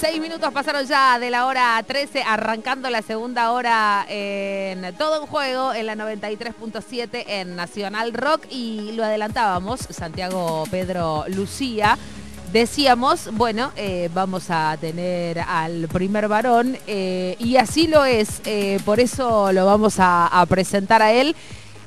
Seis minutos pasaron ya de la hora 13, arrancando la segunda hora en todo en juego en la 93.7 en Nacional Rock y lo adelantábamos, Santiago Pedro Lucía. Decíamos, bueno, eh, vamos a tener al primer varón eh, y así lo es, eh, por eso lo vamos a presentar a él.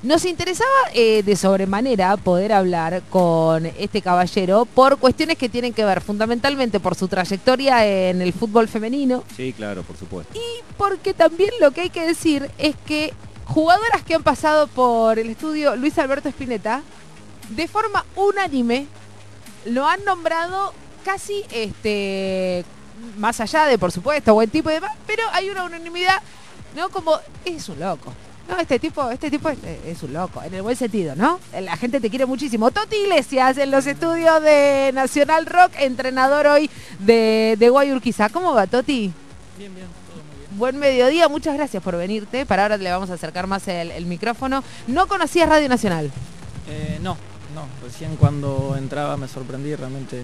Nos interesaba eh, de sobremanera poder hablar con este caballero por cuestiones que tienen que ver fundamentalmente por su trayectoria en el fútbol femenino Sí, claro, por supuesto. y porque también lo que hay que decir es que jugadoras que han pasado por el estudio Luis Alberto Spinetta, de forma unánime, lo han nombrado casi este más allá de, por supuesto, buen tipo y demás, pero hay una unanimidad, ¿no? Como es un loco. No, este tipo, este tipo es, es un loco, en el buen sentido, ¿no? La gente te quiere muchísimo. Toti Iglesias en los estudios de Nacional Rock, entrenador hoy de, de Guayurquiza. ¿Cómo va, Toti? Bien, bien, todo muy bien. Buen mediodía, muchas gracias por venirte. Para ahora le vamos a acercar más el, el micrófono. ¿No conocías Radio Nacional? Eh, no, no, recién cuando entraba me sorprendí, realmente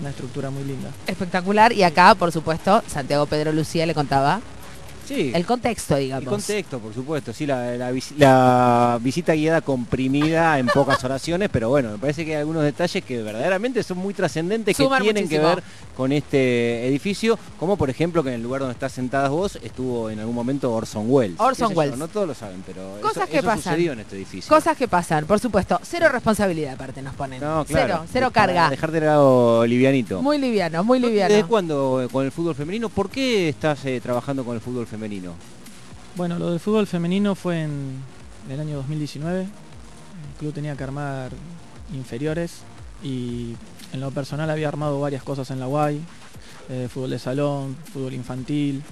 una estructura muy linda. Espectacular. Y acá, por supuesto, Santiago Pedro Lucía le contaba Sí, el contexto, el digamos. contexto, por supuesto. Sí, la, la vis- la visita guiada comprimida en pocas oraciones, pero bueno, me parece que hay algunos detalles que verdaderamente son muy trascendentes que tienen que ver con este edificio, como por ejemplo que en el lugar donde estás sentadas vos estuvo en algún momento Orson Welles. Orson yo, Welles. No todos lo saben, pero Cosas eso, que eso pasan. sucedió en este edificio. Cosas que pasan, por supuesto. Cero responsabilidad aparte nos ponen. no, claro, Cero, cero carga. Dejarte de lado livianito. Muy liviano, muy ¿Desde liviano. cuándo eh, con el fútbol femenino? ¿Por qué estás eh, trabajando con el fútbol femenino? Bueno, lo del fútbol femenino fue en, el año 2019. El club tenía que armar inferiores y en lo personal había armado varias cosas en la UAI. eh, fútbol de salón, fútbol infantil,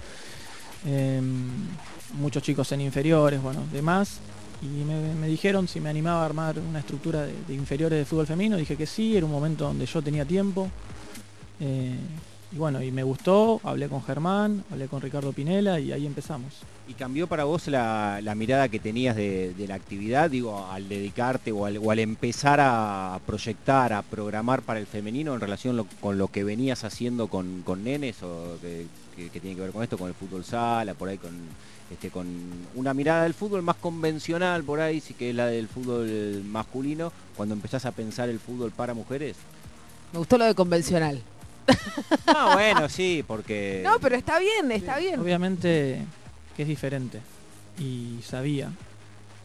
em, muchos chicos en inferiores, bueno, demás. Y me, dijeron si me animaba a armar una estructura de, de inferiores de fútbol femenino. Dije que sí, era un momento donde yo tenía tiempo. Eh, y bueno, y me gustó, hablé con Germán, hablé con Ricardo Pinela y ahí empezamos. ¿Y cambió para vos la, la mirada que tenías de, de la actividad, digo, al dedicarte o al, o al empezar a proyectar, a programar para el femenino en relación lo- con lo que venías haciendo con, con nenes o que, que- que tiene que ver con esto, con el fútbol sala, por ahí con, este, con una mirada del fútbol más convencional, por ahí sí que es la del fútbol masculino, cuando empezás a pensar el fútbol para mujeres? Me gustó lo de convencional. Ah, bueno, sí, porque... No, pero está bien, está bien. Obviamente que es diferente y sabía.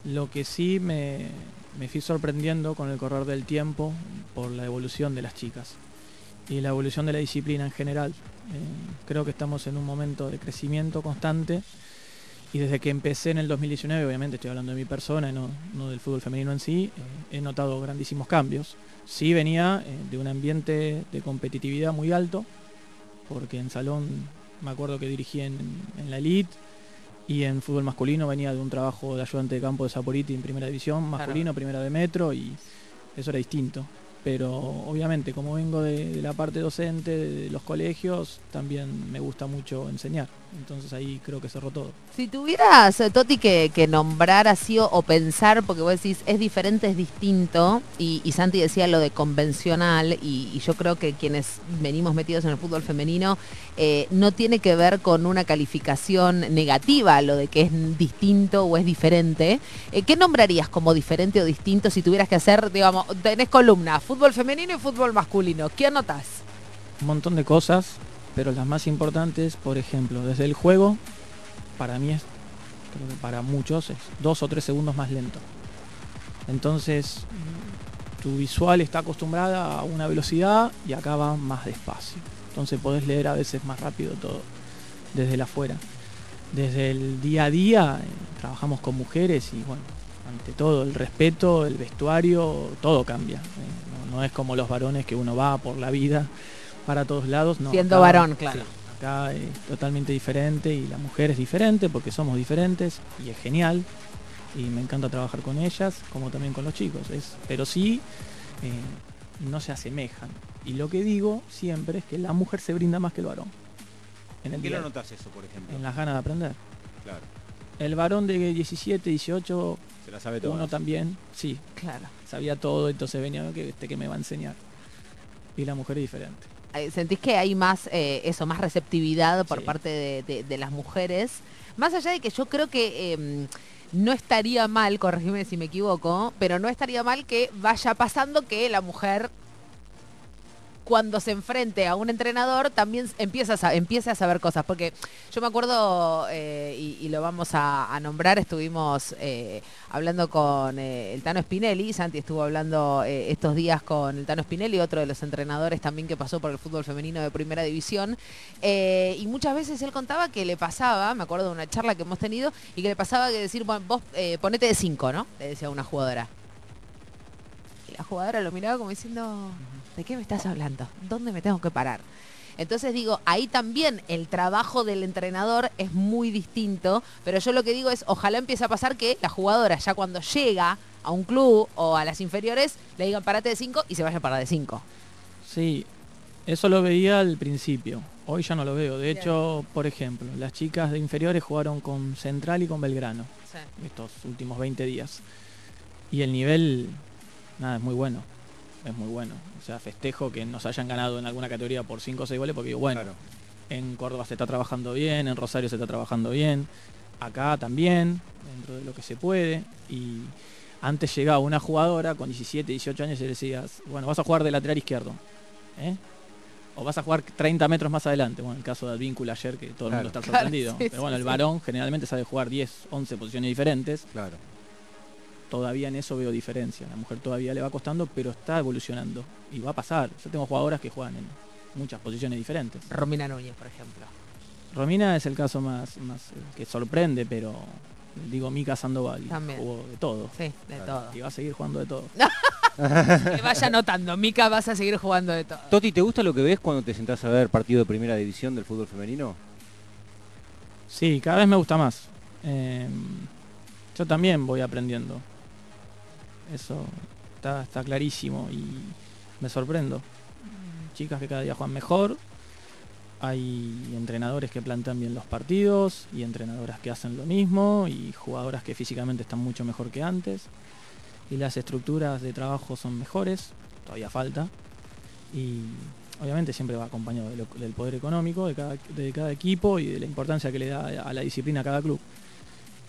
Lo que sí me, me fui sorprendiendo con el correr del tiempo por la evolución de las chicas y la evolución de la disciplina en general. Eh, creo que estamos en un momento de crecimiento constante y desde que empecé en el 2019, obviamente estoy hablando de mi persona y no, no del fútbol femenino en sí, eh, he notado grandísimos cambios. Sí venía eh, de un ambiente de competitividad muy alto, porque en salón me acuerdo que dirigí en, en la elite y en fútbol masculino venía de un trabajo de ayudante de campo de Saporiti en primera división, masculino, primera de metro y eso era distinto. Pero obviamente como vengo de, de la parte docente, de los colegios, también me gusta mucho enseñar. Entonces ahí creo que cerró todo. Si tuvieras, eh, Toti, que, que nombrar así o, o pensar, porque vos decís es diferente, es distinto, y, y Santi decía lo de convencional, y, y yo creo que quienes venimos metidos en el fútbol femenino, eh, no tiene que ver con una calificación negativa, lo de que es distinto o es diferente. Eh, ¿Qué nombrarías como diferente o distinto si tuvieras que hacer, digamos, tenés columna, fútbol femenino y fútbol masculino? ¿Qué anotás? Un montón de cosas, pero las más importantes, por ejemplo, desde el juego, para mí es, creo que para muchos es dos o tres segundos más lento. Entonces, tu visual está acostumbrada a una velocidad y acá va más despacio. Entonces podés leer a veces más rápido todo desde el afuera. Desde el día a día eh, trabajamos con mujeres y bueno, ante todo el respeto, el vestuario, todo cambia. Eh, no es como los varones que uno va por la vida para todos lados. No, Siendo acá- varón, claro. sí, acá es totalmente diferente y la mujer es diferente porque somos diferentes y es genial y me encanta trabajar con ellas como también con los chicos. Es, pero sí, eh, no se asemejan. Y lo que digo siempre es que la mujer se brinda más que el varón. En, el ¿En qué día- lo notas eso, por ejemplo? en las ganas de aprender. Claro, El varón de 17, 18, se la sabe todo. uno también, sí, Claro. sabía todo, entonces venía que este que me va a enseñar. Y la mujer es diferente. Eh, ¿sentís que hay más, eh, eso, más receptividad por Sí. parte de, de- de las mujeres? Más allá de que yo creo que em, no estaría mal, corregime si me equivoco, pero no estaría mal que vaya pasando que la mujer cuando se enfrente a un entrenador también empieza a, a saber cosas. Porque yo me acuerdo, eh, y, lo vamos a, nombrar, estuvimos eh, hablando con eh, el Tano Spinelli, Santi estuvo hablando estos días con el Tano Spinelli, otro de los entrenadores también que pasó por el fútbol femenino de primera división. Y muchas veces él contaba que le pasaba, me acuerdo de una charla que hemos tenido, y que le pasaba que decir, bueno, vos ponete de cinco, ¿no? Le decía una jugadora. Y la jugadora lo miraba como diciendo, ¿de qué me estás hablando? ¿Dónde me tengo que parar? Entonces digo, ahí también el trabajo del entrenador es muy distinto, pero yo lo que digo es, ojalá empiece a pasar que la jugadora ya cuando llega a un club o a las inferiores, le digan parate de 5 y se vaya a parar de 5. Sí, eso lo veía al principio. Hoy ya no lo veo. De hecho, por ejemplo, las chicas de inferiores jugaron con Central y con Belgrano estos últimos 20 días. Y el nivel, nada, es muy bueno. Es muy bueno. O sea, festejo que nos hayan ganado en alguna categoría por 5 o 6 goles porque digo, bueno, Claro. en Córdoba se está trabajando bien, en Rosario se está trabajando bien, acá también, dentro de lo que se puede. Y antes llegaba una jugadora con 17, 18 años y le decías, bueno, vas a jugar de lateral izquierdo. ¿eh? O vas a jugar 30 metros más adelante. Bueno, el caso de Advíncula ayer, que todo el mundo está Claro, sorprendido. sí, Pero sí, bueno, el sí. varón generalmente sabe jugar 10, 11 posiciones diferentes. Claro. Todavía en eso veo diferencia. La mujer todavía le va costando, pero está evolucionando. Y va a pasar. Yo tengo jugadoras que juegan en muchas posiciones diferentes. Romina Núñez, por ejemplo. Romina es el caso más, más eh, que sorprende, pero digo Mika Sandoval También. jugó de todo. Sí, de Claro. todo. Y va a seguir jugando de todo. Que vaya anotando. Mica, vas a seguir jugando de todo. Toti, ¿te gusta lo que ves cuando te sentás a ver partido de primera división del fútbol femenino? Sí, cada vez me gusta más. Eh, yo también voy aprendiendo. Eso está, está clarísimo y me sorprendo. Chicas que cada día juegan mejor. Hay entrenadores que plantean bien los partidos y entrenadoras que hacen lo mismo y jugadoras que físicamente están mucho mejor que antes. Y las estructuras de trabajo son mejores, todavía falta. Y obviamente siempre va acompañado del poder económico de cada, de cada equipo y de la importancia que le da a la disciplina a cada club.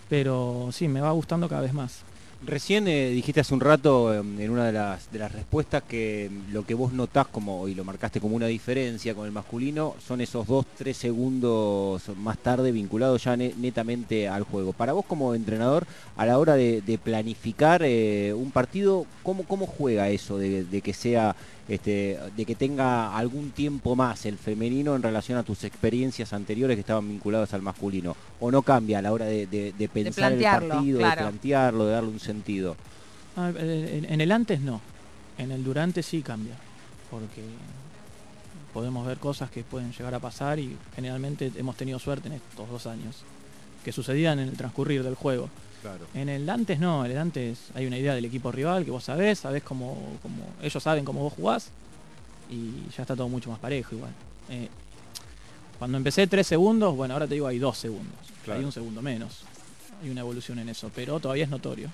Pero sí, me va gustando cada vez más. Recién eh, dijiste hace un rato eh, en una de las, de las respuestas que lo que vos notás como, y lo marcaste como una diferencia con el masculino son esos dos, tres segundos más tarde vinculados ya ne- netamente al juego. Para vos como entrenador, a la hora de, planificar eh, un partido, ¿cómo, ¿cómo juega eso de que sea, este, de que tenga algún tiempo más el femenino en relación a tus experiencias anteriores que estaban vinculadas al masculino? ¿O no cambia a la hora de, de- de pensar el partido, claro. de plantearlo, de darle un sentido? Ah, eh, En en el antes no. En el durante sí cambia. Porque podemos ver cosas que pueden llegar a pasar y generalmente hemos tenido suerte en estos dos años. Que sucedían en el transcurrir del juego. Claro. En el antes no, en el antes hay una idea del equipo rival que vos sabés, sabés cómo, cómo ellos saben cómo vos jugás y ya está todo mucho más parejo igual. Eh, cuando empecé tres segundos, bueno, ahora te digo hay dos segundos, Claro. hay un segundo menos. Hay una evolución en eso, pero todavía es notorio.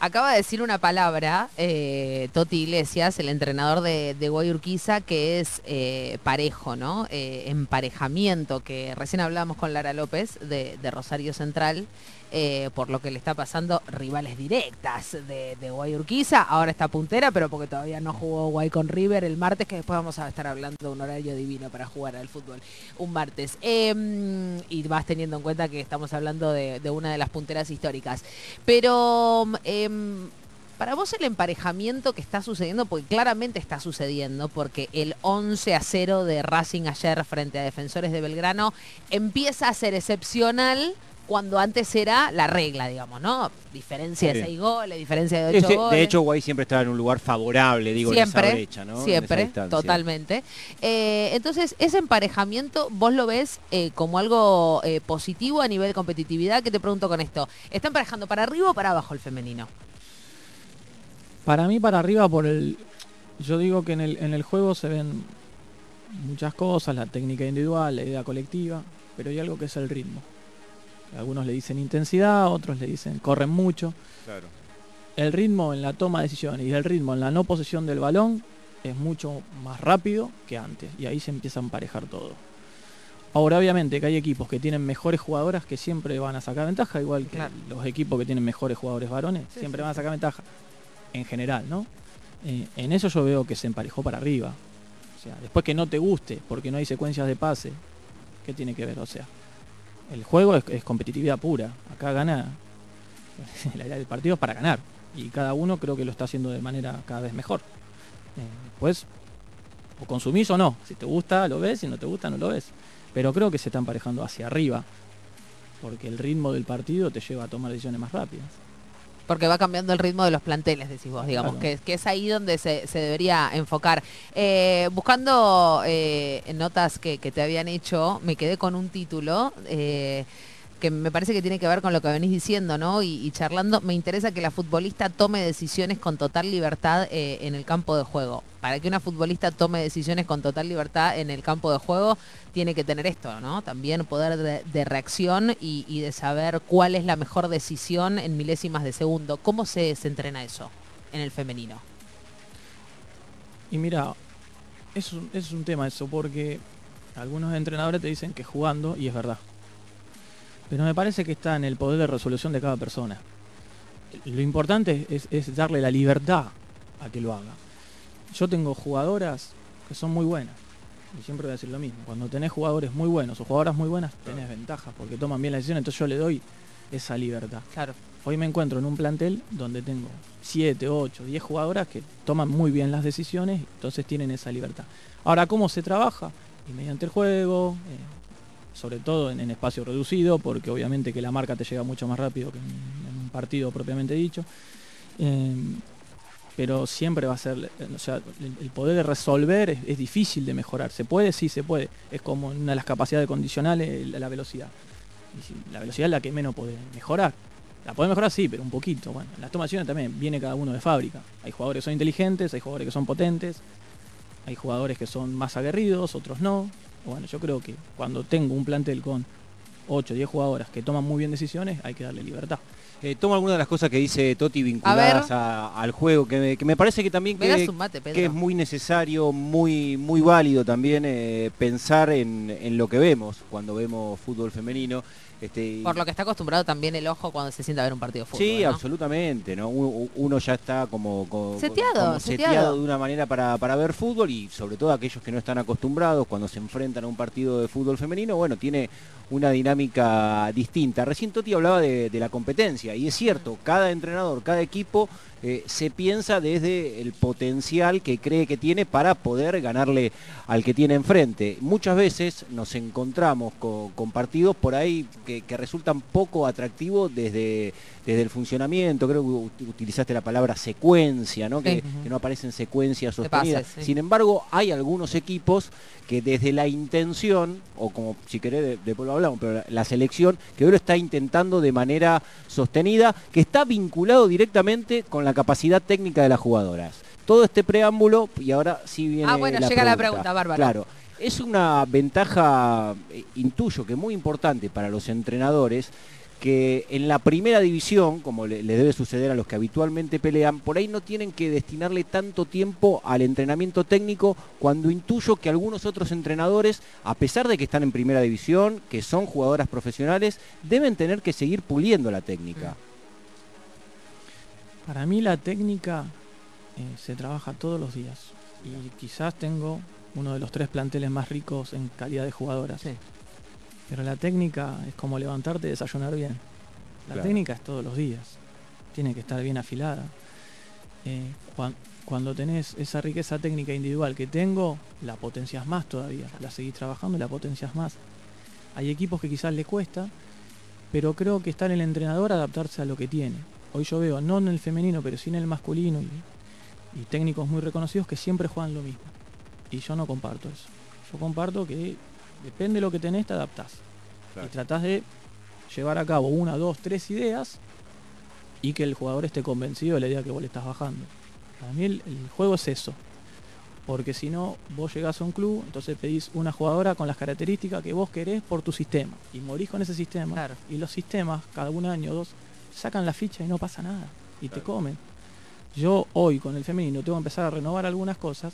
Acaba de decir una palabra, eh, Toti Iglesias, el entrenador de, de Guay Urquiza, que es eh, parejo, ¿no? Eh, emparejamiento, que recién hablábamos con Lara López de, de Rosario Central, eh, por lo que le está pasando rivales directas de, de Guay Urquiza. Ahora está puntera, pero porque todavía no jugó Guay con River el martes, que después vamos a estar hablando de un horario divino para jugar al fútbol un martes. Eh, y vas teniendo en cuenta que estamos hablando de, de una de las punteras históricas. Pero em, para vos el emparejamiento que está sucediendo, porque claramente está sucediendo, porque el 11 a 0 de Racing ayer frente a Defensores de Belgrano empieza a ser excepcional cuando antes era la regla, digamos, ¿no? Diferencia de Sí. 6 goles, diferencia de 8 Este- goles. de hecho, Guay siempre estaba en un lugar favorable, digo, en siempre, esa brecha, ¿no? En esa siempre, totalmente. Eh, entonces, ese emparejamiento, ¿vos lo ves eh, como algo eh, positivo a nivel de competitividad? ¿Qué te pregunto con esto? ¿Está emparejando para arriba o para abajo el femenino? Para mí, para arriba, por el. Yo digo que en el, en el juego se ven muchas cosas, la técnica individual, la idea colectiva, pero hay algo que es el ritmo. Algunos le dicen intensidad, otros le dicen corren mucho. Claro. El ritmo en la toma de decisiones y el ritmo en la no posesión del balón es mucho más rápido que antes y ahí se empieza a emparejar todo. Ahora obviamente que hay equipos que tienen mejores jugadoras que siempre van a sacar ventaja, igual que los equipos que tienen mejores jugadores varones, siempre van a sacar ventaja, en general, ¿no? Eh, en eso yo veo que se emparejó para arriba. O sea, después que no te guste porque no hay secuencias de pase, ¿qué tiene que ver? O sea, el juego es, competitividad pura. Acá gana, el partido es para ganar. Y cada uno creo que lo está haciendo de manera cada vez mejor. pues, o consumís o no. Si te gusta, lo ves. Si no te gusta, no lo ves. Pero creo que se está emparejando hacia arriba. Porque el ritmo del partido te lleva a tomar decisiones más rápidas. Porque va cambiando el ritmo de los planteles, decís vos, digamos, que, es ahí donde se, debería enfocar. Eh, buscando eh, notas que, te habían hecho, me quedé con un título. Eh, que me parece que tiene que ver con lo que venís diciendo, ¿no? Y, charlando, me interesa que la futbolista tome decisiones con total libertad eh, en el campo de juego. Para que una futbolista tome decisiones con total libertad en el campo de juego, tiene que tener esto, ¿no? También poder de, reacción y, de saber cuál es la mejor decisión en milésimas de segundo. ¿Cómo se, se entrena eso en el femenino? Y mira, es es un tema eso, porque algunos entrenadores te dicen que jugando, y es verdad, pero me parece que está en el poder de resolución de cada persona. Lo importante es, darle la libertad a que lo haga. Yo tengo jugadoras que son muy buenas. Y siempre voy a decir lo mismo. Cuando tenés jugadores muy buenos o jugadoras muy buenas, tenés ventaja porque toman bien la decisión. Entonces yo le doy esa libertad. Claro. Hoy me encuentro en un plantel donde tengo 7, 8, 10 jugadoras que toman muy bien las decisiones, entonces tienen esa libertad. Ahora, ¿cómo se trabaja? Y mediante el juego, eh, sobre todo en, espacio reducido, porque obviamente que la marca te llega mucho más rápido que en, un partido propiamente dicho. Eh, pero siempre va a ser, o sea, el, poder de resolver es, difícil de mejorar. ¿Se puede? Sí, se puede. Es como una de las capacidades condicionales, la, velocidad. la velocidad es la que menos puede mejorar. La puede mejorar, sí, pero un poquito. Bueno, las tomaciones también viene cada uno de fábrica. Hay jugadores que son inteligentes, hay jugadores que son potentes, hay jugadores que son más aguerridos, otros no. Bueno, yo creo que cuando tengo un plantel con 8 o 10 jugadoras que toman muy bien decisiones, hay que darle libertad. Eh, tomo algunas de las cosas que dice Toti vinculadas al juego, que me, parece que también que, es muy necesario, muy, muy válido también eh, pensar en, en, lo que vemos cuando vemos fútbol femenino. Este, Por lo que está acostumbrado también el ojo cuando se sienta a ver un partido de fútbol. Sí, absolutamente. ¿no? Uno ya está como, seteado, de una manera para, ver fútbol y sobre todo aquellos que no están acostumbrados cuando se enfrentan a un partido de fútbol femenino, bueno, tiene una dinámica distinta. Recién Toti hablaba de la competencia y es cierto, cada entrenador, cada equipo eh, se piensa desde el potencial que cree que tiene para poder ganarle al que tiene enfrente. Muchas veces nos encontramos con, partidos por ahí que, resultan poco atractivos desde, desde el funcionamiento, creo que utilizaste la palabra secuencia, ¿no? Que, no aparecen secuencias sostenidas. Sin embargo, hay algunos equipos que desde la intención, o como si querés, después lo hablamos, pero la, selección, que hoy lo está intentando de manera sostenida, que está vinculado directamente con la capacidad técnica de las jugadoras. Todo este preámbulo, y ahora sí viene. Ah, bueno, llega la pregunta, Bárbara. Claro. Es una ventaja, eh, intuyo que muy importante para los entrenadores, que en la primera división, como le, debe suceder a los que habitualmente pelean, por ahí no tienen que destinarle tanto tiempo al entrenamiento técnico cuando intuyo que algunos otros entrenadores, a pesar de que están en primera división, que son jugadoras profesionales, deben tener que seguir puliendo la técnica. Para mí la técnica eh, se trabaja todos los días y quizás tengo uno de los tres planteles más ricos en calidad de jugadoras. Pero la técnica es como levantarte y desayunar bien. La técnica es todos los días. Tiene que estar bien afilada. Eh, cuando, tenés esa riqueza técnica individual que tengo, la potencias más todavía. La seguís trabajando y la potencias más. Hay equipos que quizás le cuesta, pero creo que está en el entrenador adaptarse a lo que tiene. Hoy yo veo, no en el femenino, pero sí en el masculino y, y técnicos muy reconocidos que siempre juegan lo mismo. Y yo no comparto eso. Yo comparto que Depende de lo que tenés, te adaptás. Y tratás de llevar a cabo una, dos, tres ideas y que el jugador esté convencido de la idea que vos le estás bajando. Para mí el, juego es eso. Porque si no, vos llegás a un club, entonces pedís una jugadora con las características que vos querés por tu sistema. Y morís con ese sistema. Y los sistemas, cada un año o dos, sacan la ficha y no pasa nada. Y te comen. Yo hoy con el femenino tengo que empezar a renovar algunas cosas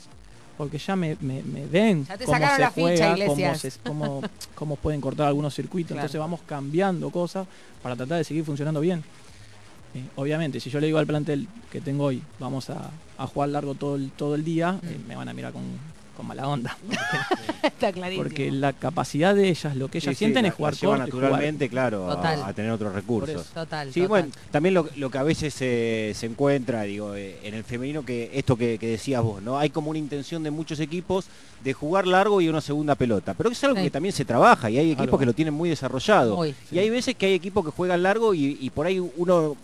porque ya me, me- me ven Ya te cómo se la ficha, juega, cómo, se- cómo- cómo pueden cortar algunos circuitos. Claro. Entonces vamos cambiando cosas para tratar de seguir funcionando bien. Eh, obviamente, si yo le digo al plantel que tengo hoy, vamos a, a jugar largo todo el, todo el día, eh, Mm. me van a mirar con, con mala onda. Está clarísimo. Porque la capacidad de ellas, lo que ellas Sí, sienten es jugar naturalmente, claro, a, a tener otros recursos. Total, Sí, total. bueno, también lo, lo que a veces eh, se encuentra, digo, eh, en el femenino, que esto que, que decías vos, ¿no? Hay como una intención de muchos equipos de jugar largo y una segunda pelota. Pero es algo Sí. que también se trabaja y hay equipos Claro. que lo tienen muy desarrollado. Muy. Y hay veces que hay equipos que juegan largo y, y por ahí uno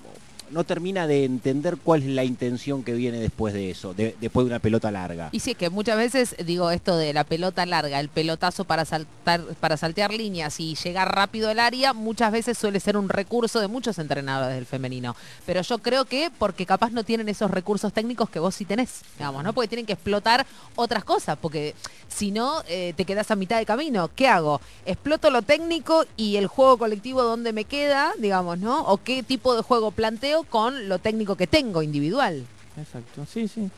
no termina de entender cuál es la intención que viene después de eso, de- después de una pelota larga. Y sí, que muchas veces, digo, esto de la pelota larga, el pelotazo para saltar, para saltear líneas y llegar rápido al área, muchas veces suele ser un recurso de muchos entrenadores del femenino. Pero yo creo que porque capaz no tienen esos recursos técnicos que vos sí tenés, digamos, ¿no? Porque tienen que explotar otras cosas, porque si no, eh, te quedás a mitad de camino. ¿Qué hago? ¿Exploto lo técnico y el juego colectivo dónde me queda, digamos, ¿no? ¿O qué tipo de juego planteo con lo técnico que tengo, individual? Exacto, sí, sí.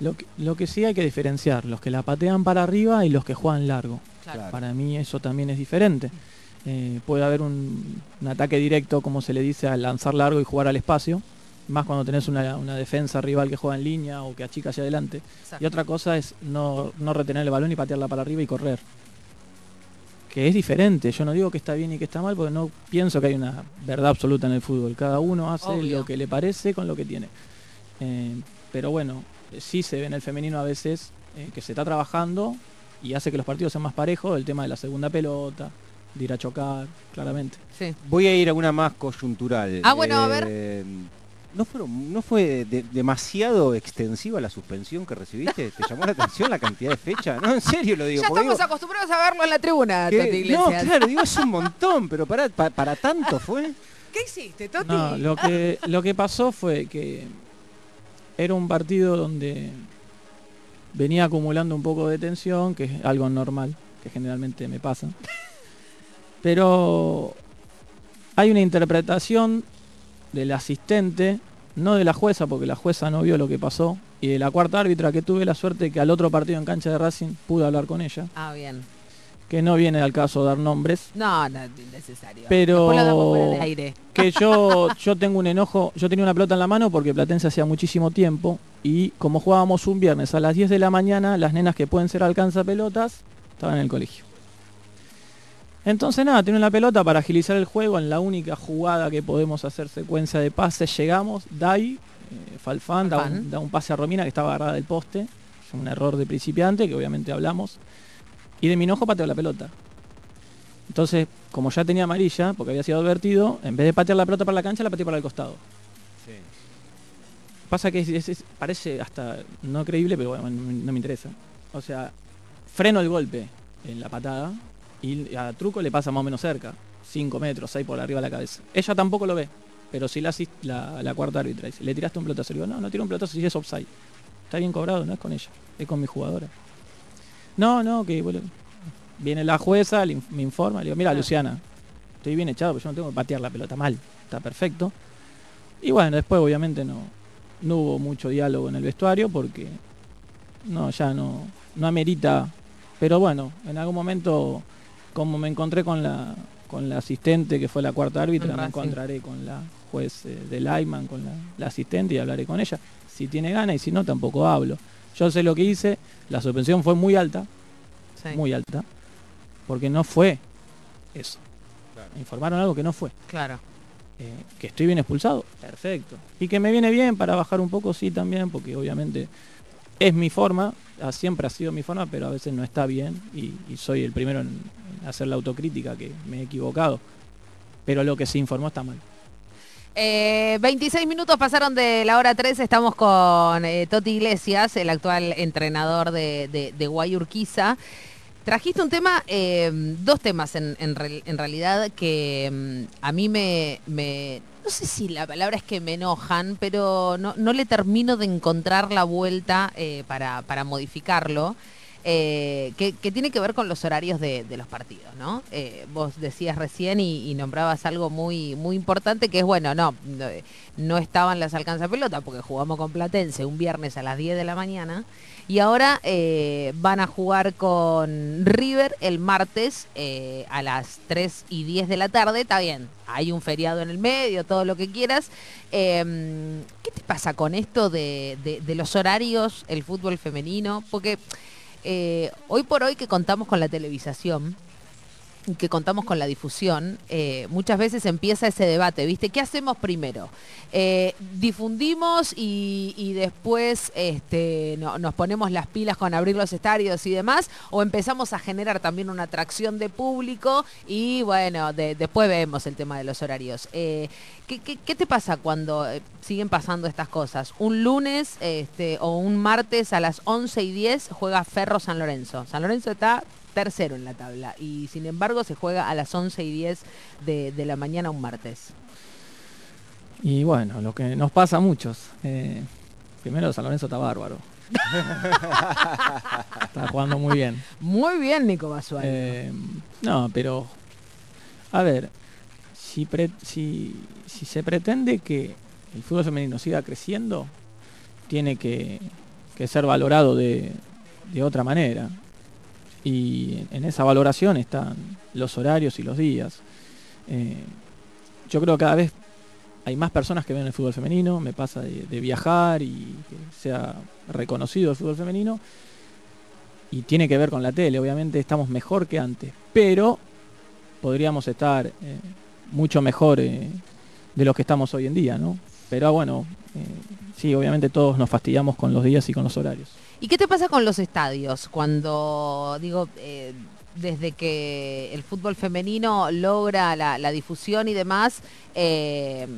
Lo que, lo que sí hay que diferenciar, los que la patean para arriba y los que juegan largo. Claro. Para mí eso también es diferente. Eh, puede haber un, un ataque directo, como se le dice, al lanzar largo y jugar al espacio, más cuando tenés una, una defensa rival que juega en línea o que achica hacia adelante. Y otra cosa es no, no retener el balón y patearla para arriba y correr. Que es diferente, yo no digo que está bien y que está mal, porque no pienso que hay una verdad absoluta en el fútbol. Cada uno hace Obvio. lo que le parece con lo que tiene. Eh, pero bueno, eh, sí se ve en el femenino a veces eh, que se está trabajando y hace que los partidos sean más parejos, el tema de la segunda pelota, de ir a chocar, claramente. Sí. Voy a ir a una más coyuntural. Ah, bueno, a ver. ¿No, fueron, ¿No fue de- demasiado extensiva la suspensión que recibiste? ¿Te llamó la atención la cantidad de fechas? No, en serio lo digo. Ya estamos digo acostumbrados a verlo en la tribuna, que- Toti no, Iglesias. claro, digo, es un montón, pero para, pa- para tanto fue. ¿Qué hiciste, Toti? No, lo que, lo que pasó fue que era un partido donde venía acumulando un poco de tensión, que es algo normal, que generalmente me pasa. Pero hay una interpretación del asistente, no de la jueza, porque la jueza no vio lo que pasó, y de la cuarta árbitra que tuve la suerte que al otro partido en cancha de Racing pude hablar con ella, Ah, bien. que no viene al caso dar nombres, No, no. Pero- fuera de aire. que yo, yo tengo un enojo, yo tenía una pelota en la mano porque Platense hacía muchísimo tiempo y como jugábamos un viernes a las 10 de la mañana, las nenas que pueden ser alcanza pelotas estaban en el colegio. Entonces nada, tiene una pelota para agilizar el juego. En la única jugada que podemos hacer secuencia de pases, llegamos, Dai, eh, Falfán, da un, da un pase a Romina que estaba agarrada del poste, es un error de principiante que obviamente hablamos, y de mi enojo pateó la pelota. Entonces, como ya tenía amarilla, porque había sido advertido, en vez de patear la pelota para la cancha, la pateé para el costado. Pasa que es- es- es- parece hasta no creíble, pero bueno, no, no me interesa. O sea, freno el golpe en la patada y a Truco le pasa más o menos cerca, 5 metros, 6 por arriba de la cabeza. Ella tampoco lo ve, pero si la, asis- la, la cuarta árbitra dice, le tiraste un pelotazo, le digo, no, no tiro un pelotazo si es offside. Está bien cobrado, no es con ella, es con mi jugadora. No, no, que bueno, viene la jueza, le me informa, le digo, mira Ah. Luciana, estoy bien echado, pero yo no tengo que patear la pelota mal, está perfecto. Y bueno, después obviamente no, no hubo mucho diálogo en el vestuario porque no, ya no, no amerita. Pero bueno, en algún momento, como me encontré con la, con la asistente que fue la cuarta árbitra, En me encontraré con la juez eh, de Lyman, con la, la asistente y hablaré con ella. Si tiene ganas y si no, tampoco hablo. Yo sé lo que hice, la suspensión fue muy alta, Sí. muy alta, porque no fue eso. Claro. Me informaron algo que no fue. Claro. Eh, que estoy bien expulsado, perfecto. Y que me viene bien para bajar un poco, sí, también, porque obviamente es mi forma, siempre ha sido mi forma, pero a veces no está bien y, soy el primero en, hacer la autocrítica, que me he equivocado. Pero lo que se informó está mal. Eh, 26 minutos pasaron de la hora 3, estamos con eh, Toti Iglesias, el actual entrenador de, de, de Guayurquiza. Trajiste un tema, eh, dos temas en, en real- en realidad que mm, a mí me- no sé si la palabra es que me enojan, pero no, no le termino de encontrar la vuelta eh, para, para modificarlo. eh, que, tiene que ver con los horarios de, de los partidos, ¿no? Eh, vos decías recién y, nombrabas algo muy, muy importante que es, bueno, no, no, estaban las alcanza pelota porque jugamos con Platense un viernes a las 10 de la mañana y ahora eh, van a jugar con River el martes eh, a las 3 y 10 de la tarde. Está bien, hay un feriado en el medio, todo lo que quieras. Eh, ¿Qué te pasa con esto de, de- los horarios, el fútbol femenino? Porque eh, hoy por hoy que contamos con la televisación, que contamos con la difusión, eh, muchas veces empieza ese debate, ¿viste? ¿Qué hacemos primero? Eh, ¿Difundimos y, después este, no- nos ponemos las pilas con abrir los estadios y demás? ¿O empezamos a generar también una atracción de público y bueno, de- después vemos el tema de los horarios? Eh, ¿qué, qué, qué te pasa cuando siguen pasando estas cosas? Un lunes este, o un martes a las 11 y 10 juega Ferro San Lorenzo. San Lorenzo está tercero en la tabla y sin embargo se juega a las 11 y 10 de, de la mañana un martes. Y bueno, lo que nos pasa a muchos. eh, primero, San Lorenzo está bárbaro. está jugando muy bien. Muy bien, Nico Basualdo. Eh, no, pero a ver, si, pre- si, si se pretende que el fútbol femenino siga creciendo, tiene que, que ser valorado de, de otra manera. Y en esa valoración están los horarios y los días. Eh, yo creo que cada vez hay más personas que ven el fútbol femenino, me pasa de, viajar y que sea reconocido el fútbol femenino y tiene que ver con la tele, obviamente estamos mejor que antes, pero podríamos estar eh, mucho mejor eh, de lo que estamos hoy en día, ¿no? Pero bueno, eh, sí, obviamente todos nos fastidiamos con los días y con los horarios. ¿Y qué te pasa con los estadios cuando, digo, eh, desde que el fútbol femenino logra la, difusión y demás, eh,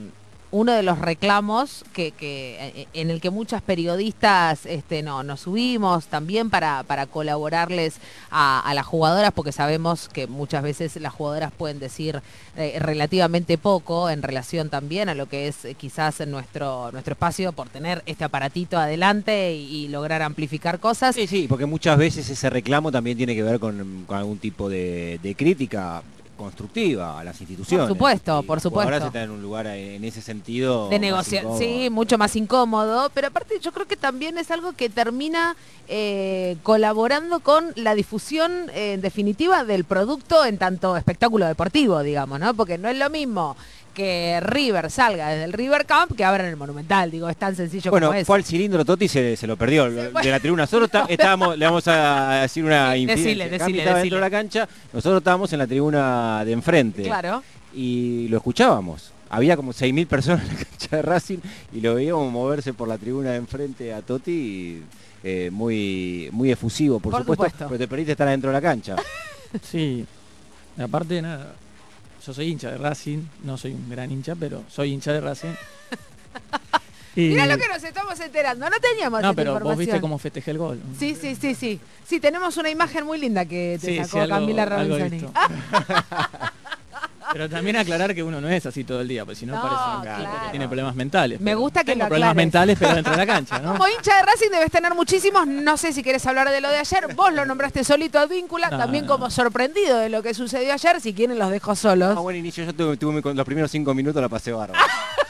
uno de los reclamos que, eh, en el que muchas periodistas este, no, nos subimos también para, para colaborarles a, las jugadoras, porque sabemos que muchas veces las jugadoras pueden decir eh, relativamente poco en relación también a lo que es eh, quizás nuestro, nuestro espacio por tener este aparatito adelante y, lograr amplificar cosas. Sí, sí, porque muchas veces ese reclamo también tiene que ver con, algún tipo de crítica constructiva a las instituciones. Por supuesto, Y por las jugadoras supuesto. están en un lugar eh, en ese sentido de negociar, sí, mucho más incómodo, pero aparte yo creo que también es algo que termina eh, colaborando con la difusión eh, en definitiva del producto en tanto espectáculo deportivo, digamos, ¿no? Porque no es lo mismo que River salga desde el River Camp que abra en el Monumental, digo, es tan sencillo Bueno, como es. fue al cilindro Totti se, se lo perdió Se de la tribuna. Nosotros está- estábamos, le vamos a decir una Decile, infidencia. decile, Cami estaba dentro decile. de la cancha, nosotros estábamos en la tribuna de enfrente Claro. y lo escuchábamos. Había como 6.000 personas en la cancha de Racing y lo veíamos moverse por la tribuna de enfrente a Totti y, eh, muy, muy efusivo, por, Por supuesto, supuesto. pero te perdiste estar adentro de la cancha. Sí, aparte nada, yo soy hincha de Racing, no soy un gran hincha, pero soy hincha de Racing. Y- Mirá lo que nos estamos enterando, no teníamos No, esta pero vos viste cómo festejé el gol. Sí, sí, sí, sí. Sí, tenemos una imagen muy linda que te Sí, sacó sí, algo- Camila visto. Pero también aclarar que uno no es así todo el día, porque si no, No, parece un claro. que tiene problemas mentales. Me gusta que tengo lo problemas aclares. mentales, pero dentro de la cancha, ¿no? Como hincha de Racing debes tener muchísimos, no sé si quieres hablar de lo de ayer, vos lo nombraste solito a Víncula, No, también no. como sorprendido de lo que sucedió ayer, si quieren los dejo solos. Ah, buen inicio, yo tuve, tuve mi- los primeros cinco minutos la pasé bárbaro.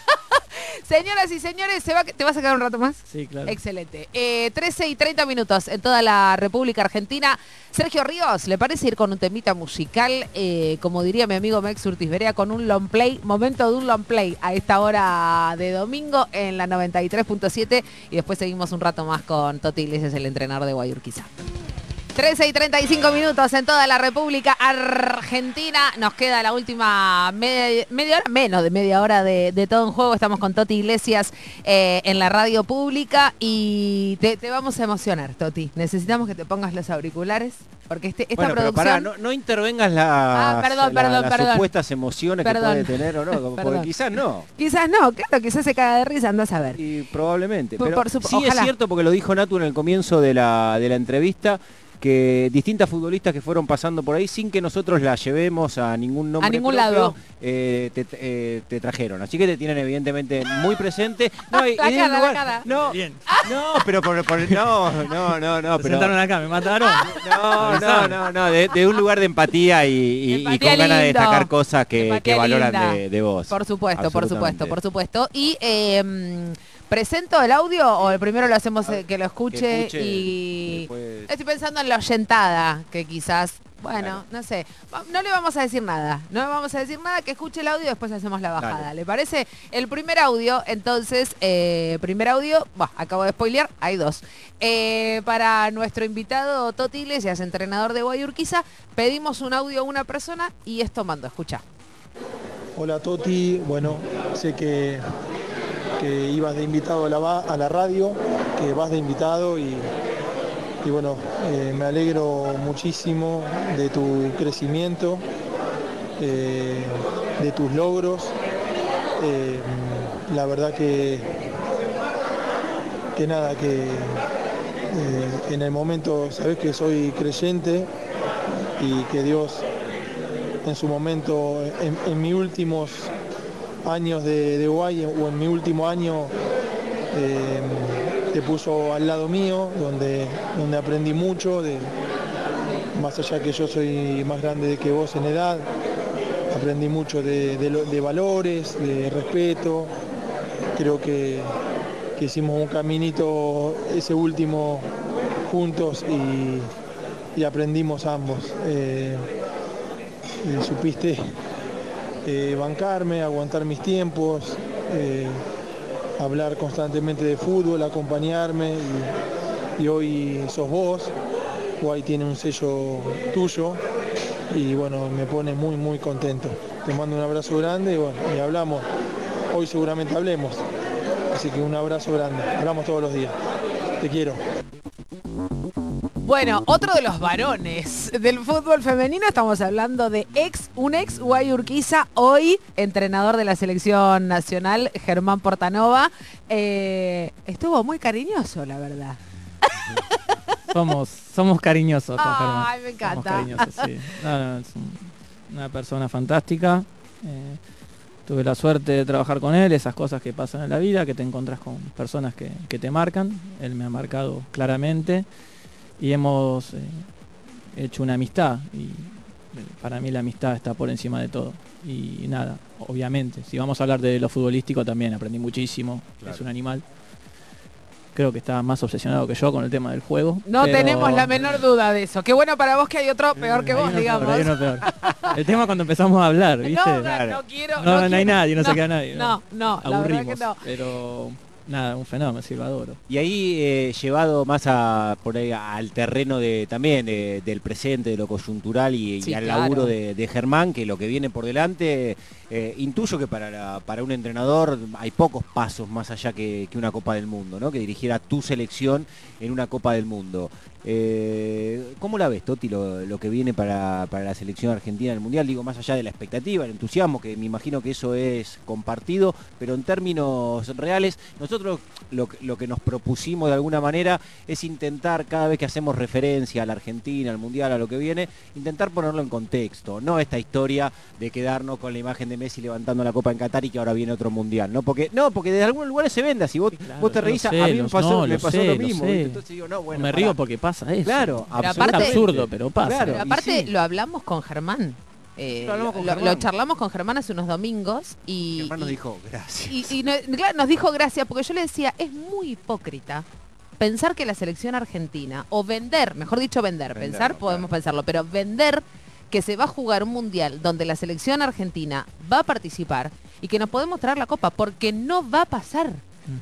Señoras y señores, ¿se va, ¿te vas a quedar un rato más? Sí, claro. Excelente. Eh, 13 y 30 minutos en toda la República Argentina. Sergio Ríos, ¿le parece ir con un temita musical? Eh, como diría mi amigo Mex Urtis Berea, con un long play, momento de un long play a esta hora de domingo en la 93.7 y después seguimos un rato más con Toti Iglesias, el entrenador de Guayurquiza. 13 y 35 minutos en toda la República Argentina. Nos queda la última media, media hora, menos de media hora de, de todo en juego. Estamos con Toti Iglesias eh, en la radio pública y te, te vamos a emocionar, Toti. Necesitamos que te pongas los auriculares porque este, esta bueno, pero producción... pará, no, no intervengas las, Ah, perdón, la- perdón, las perdón. supuestas emociones que puede tener o no, porque quizás no. Quizás no, claro, quizás se caga de risa, andás a ver. Y probablemente. Pero por sí ojalá. es cierto porque lo dijo Natu en el comienzo de la, de la entrevista que distintas futbolistas que fueron pasando por ahí sin que nosotros la llevemos a ningún nombre A ningún propio, lado. eh, te, eh, te trajeron. Así que te tienen evidentemente muy presente. No, y- La y la lugar- cara. No, Bien. no, pero por, por- no, no, no, no, pero sentaron acá, me mataron. no, no, no, no, de, de un lugar de empatía y, y- y Empatía con ganas de destacar cosas que, valoran de, de vos. Por supuesto, por supuesto, por supuesto. Y eh, mm, presento el audio o el primero lo hacemos eh, que lo escuche, Que escuche, y después- estoy pensando en la oyentada que quizás bueno, Claro. no sé, no le vamos a decir nada, no le vamos a decir nada, que escuche el audio y después hacemos la bajada, Dale. ¿le parece? El primer audio, entonces, eh, primer audio, bah, acabo de spoilear, hay dos. Eh, para nuestro invitado Toti Iglesias, entrenador de Guayurquiza, pedimos un audio a una persona y esto mando, escucha. Hola Toti, bueno, sé que, que ibas de invitado a la, radio, que vas de invitado y, bueno, eh, me alegro muchísimo de tu crecimiento, eh, de tus logros. Eh, la verdad que, que nada, que en el momento, sabes que soy creyente y que Dios en su momento, en, en mis últimos años de, de Uruguay o en mi último año, eh, te puso al lado mío, donde, donde aprendí mucho, más allá que yo soy más grande que vos en edad, aprendí mucho de, de lo- de valores, de respeto, creo que, que hicimos un caminito ese último juntos y, y aprendimos ambos. Eh, eh, supiste eh, bancarme, aguantar mis tiempos, eh, hablar constantemente de fútbol, acompañarme y, y hoy sos vos, Guay tiene un sello tuyo y bueno, me pone muy muy contento. Te mando un abrazo grande y bueno, y hablamos, hoy seguramente hablemos, así que un abrazo grande, hablamos todos los días, te quiero. Bueno, otro de los varones del fútbol femenino, estamos hablando de ex, un ex Guay Urquiza, hoy entrenador de la selección nacional, Germán Portanova. Eh, estuvo muy cariñoso, la verdad. Somos, somos cariñosos con Germán. Ay, me encanta. Somos cariñosos, sí. No, no, es un- una persona fantástica. Eh, tuve la suerte de trabajar con él, esas cosas que pasan en la vida, que te encontrás con personas que, que te marcan. Él me ha marcado claramente y hemos eh, hecho una amistad y eh, para mí la amistad está por encima de todo. Y nada, obviamente, si vamos a hablar de lo futbolístico también aprendí muchísimo, Claro. es un animal. Creo que está más obsesionado que yo con el tema del juego. No pero- tenemos la menor duda de eso. Qué bueno para vos que hay otro peor que vos, digamos. peor, peor. El tema cuando empezamos a hablar, ¿viste? No, no, Claro. no quiero. No, no hay quiero. nadie, no se queda nadie, No, no, la verdad que Aburrimos. no. Pero nada, un fenómeno, sí, lo adoro. Y ahí eh, llevado más a por ahí al terreno de también de- del presente, de lo coyuntural y, Sí, y al claro. laburo de, de Germán, que lo que viene por delante, eh, intuyo que para, para un entrenador hay pocos pasos más allá que, que una Copa del Mundo, ¿no? Que dirigiera tu selección en una Copa del Mundo. Eh, ¿Cómo la ves, Toti, lo, que viene para, para la selección argentina en el Mundial? Digo, más allá de la expectativa, el entusiasmo, que me imagino que eso es compartido, pero en términos reales, nosotros lo, lo que nos propusimos de alguna manera es intentar, cada vez que hacemos referencia a la Argentina, al Mundial, a lo que viene, intentar ponerlo en contexto, no esta historia de quedarnos con la imagen de Messi levantando la copa en Qatar y que ahora viene otro Mundial, ¿no? Porque, no, porque desde algunos lugares se vende así, vos, Sí, claro, vos te lo a mí me pasó, no, me lo pasó sé, lo lo mismo, entonces digo, no, bueno, me pará. río porque pasa eso. Claro, Pero es aparte- absurdo, pero pasa. Claro. Pero y aparte sí. lo hablamos con Germán. Eh, Lo hablamos con lo- Germán. lo charlamos con Germán hace unos domingos y, Germán nos dijo, gracias. y- y no- claro, nos dijo gracias porque yo le decía, es muy hipócrita pensar que la selección argentina, o vender, mejor dicho vender, Venderlo, pensar podemos pensarlo, pero vender que se va a jugar un mundial donde la selección argentina va a participar y que nos podemos traer la copa, porque no va a pasar.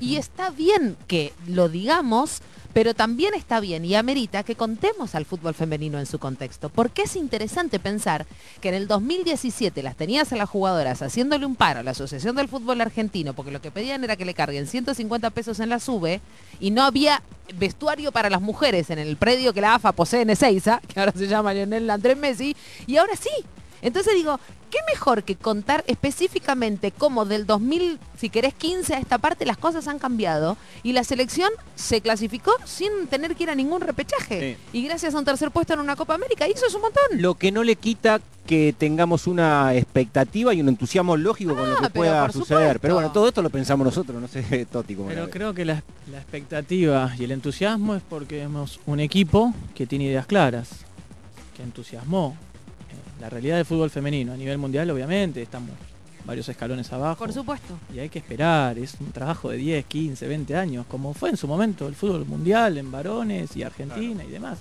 Y está bien que lo digamos, pero también está bien y amerita que contemos al fútbol femenino en su contexto. Porque es interesante pensar que en el 2017 las tenías a las jugadoras haciéndole un paro a la Asociación del Fútbol Argentino, porque lo que pedían era que le carguen 150 pesos en la sube y no había vestuario para las mujeres en el predio que la AFA posee en Ezeiza, que ahora se llama Lionel Andrés Messi, y ahora sí. Entonces digo, ¿qué mejor que contar específicamente cómo del 2000, si querés 15 a esta parte, las cosas han cambiado y la selección se clasificó sin tener que ir a ningún repechaje? Y gracias a un tercer puesto en una Copa América, y eso es un montón. Lo que no le quita que tengamos una expectativa y un entusiasmo lógico con lo Ah, que pueda suceder. supuesto. Pero bueno, todo esto lo pensamos nosotros, no sé, Toti, cómo Pero creo que la, la expectativa y el entusiasmo es porque vemos un equipo que tiene ideas claras, que entusiasmó. La realidad del fútbol femenino a nivel mundial, obviamente, estamos varios escalones abajo. Por supuesto. Y hay que esperar, es un trabajo de 10, 15, 20 años, como fue en su momento el fútbol mundial en varones y Argentina y demás.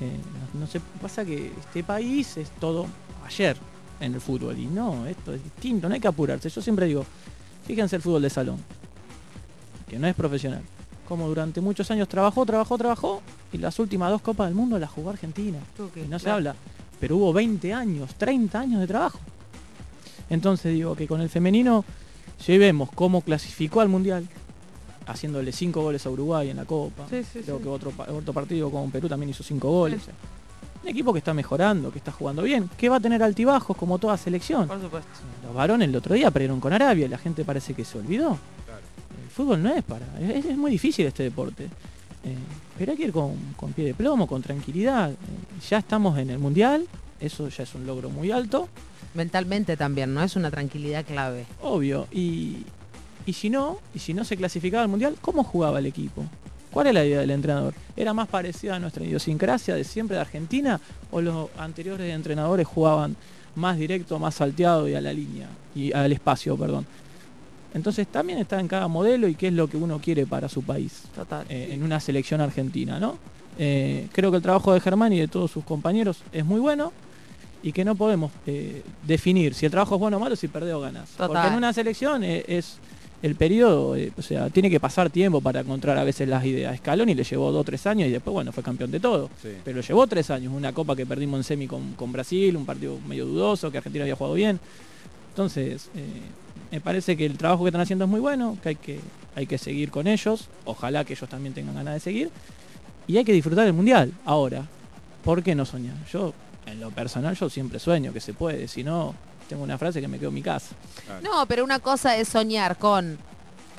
Eh, no, no se pasa que este país es todo ayer en el fútbol y no, esto es distinto, no hay que apurarse. Yo siempre digo, fíjense el fútbol de salón, que no es profesional. Como durante muchos años trabajó, trabajó, trabajó y las últimas dos Copas del Mundo las jugó Argentina. Y no se habla. Pero hubo 20 años, 30 años de trabajo. Entonces digo que con el femenino, si hoy vemos cómo clasificó al Mundial, haciéndole 5 goles a Uruguay en la Copa, Sí, sí, creo sí. que otro, otro partido con Perú también hizo 5 goles. Sí. Un equipo que está mejorando, que está jugando bien, que va a tener altibajos como toda selección. Por supuesto. Los varones el otro día perdieron con Arabia y la gente parece que se olvidó. El fútbol no es para. Es, es muy difícil este deporte. Eh, pero hay que ir con, con pie de plomo, con tranquilidad. Eh, ya estamos en el mundial, eso ya es un logro muy alto, Mentalmente también, ¿no? Es una tranquilidad clave. obvio. Y, y si no, y si no se clasificaba al mundial, ¿cómo jugaba el equipo? ¿Cuál es la idea del entrenador? ¿Era más parecida a nuestra idiosincrasia de siempre de Argentina? ¿O los anteriores entrenadores jugaban más directo, más salteado y a la línea? Y al espacio, perdón. Entonces también está en cada modelo y qué es lo que uno quiere para su país. Total. eh, en una selección argentina, ¿no? Eh, creo que el trabajo de Germán y de todos sus compañeros es muy bueno y que no podemos eh, definir si el trabajo es bueno o malo, si perdés o ganás. Total. Porque en una selección eh, es el periodo, eh, o sea, tiene que pasar tiempo para encontrar a veces las ideas. Scaloni le llevó dos o tres años y después, bueno, fue campeón de todo. Sí. Pero llevó tres años, una copa que perdimos en semi con, con Brasil, un partido medio dudoso, que Argentina había jugado bien. Entonces, eh, me parece que el trabajo que están haciendo es muy bueno, que hay, que hay que seguir con ellos, ojalá que ellos también tengan ganas de seguir, y hay que disfrutar del Mundial. Ahora, ¿por qué no soñar? Yo, en lo personal, yo siempre sueño que se puede, si no, tengo una frase que me quedo en mi casa. No, pero una cosa es soñar con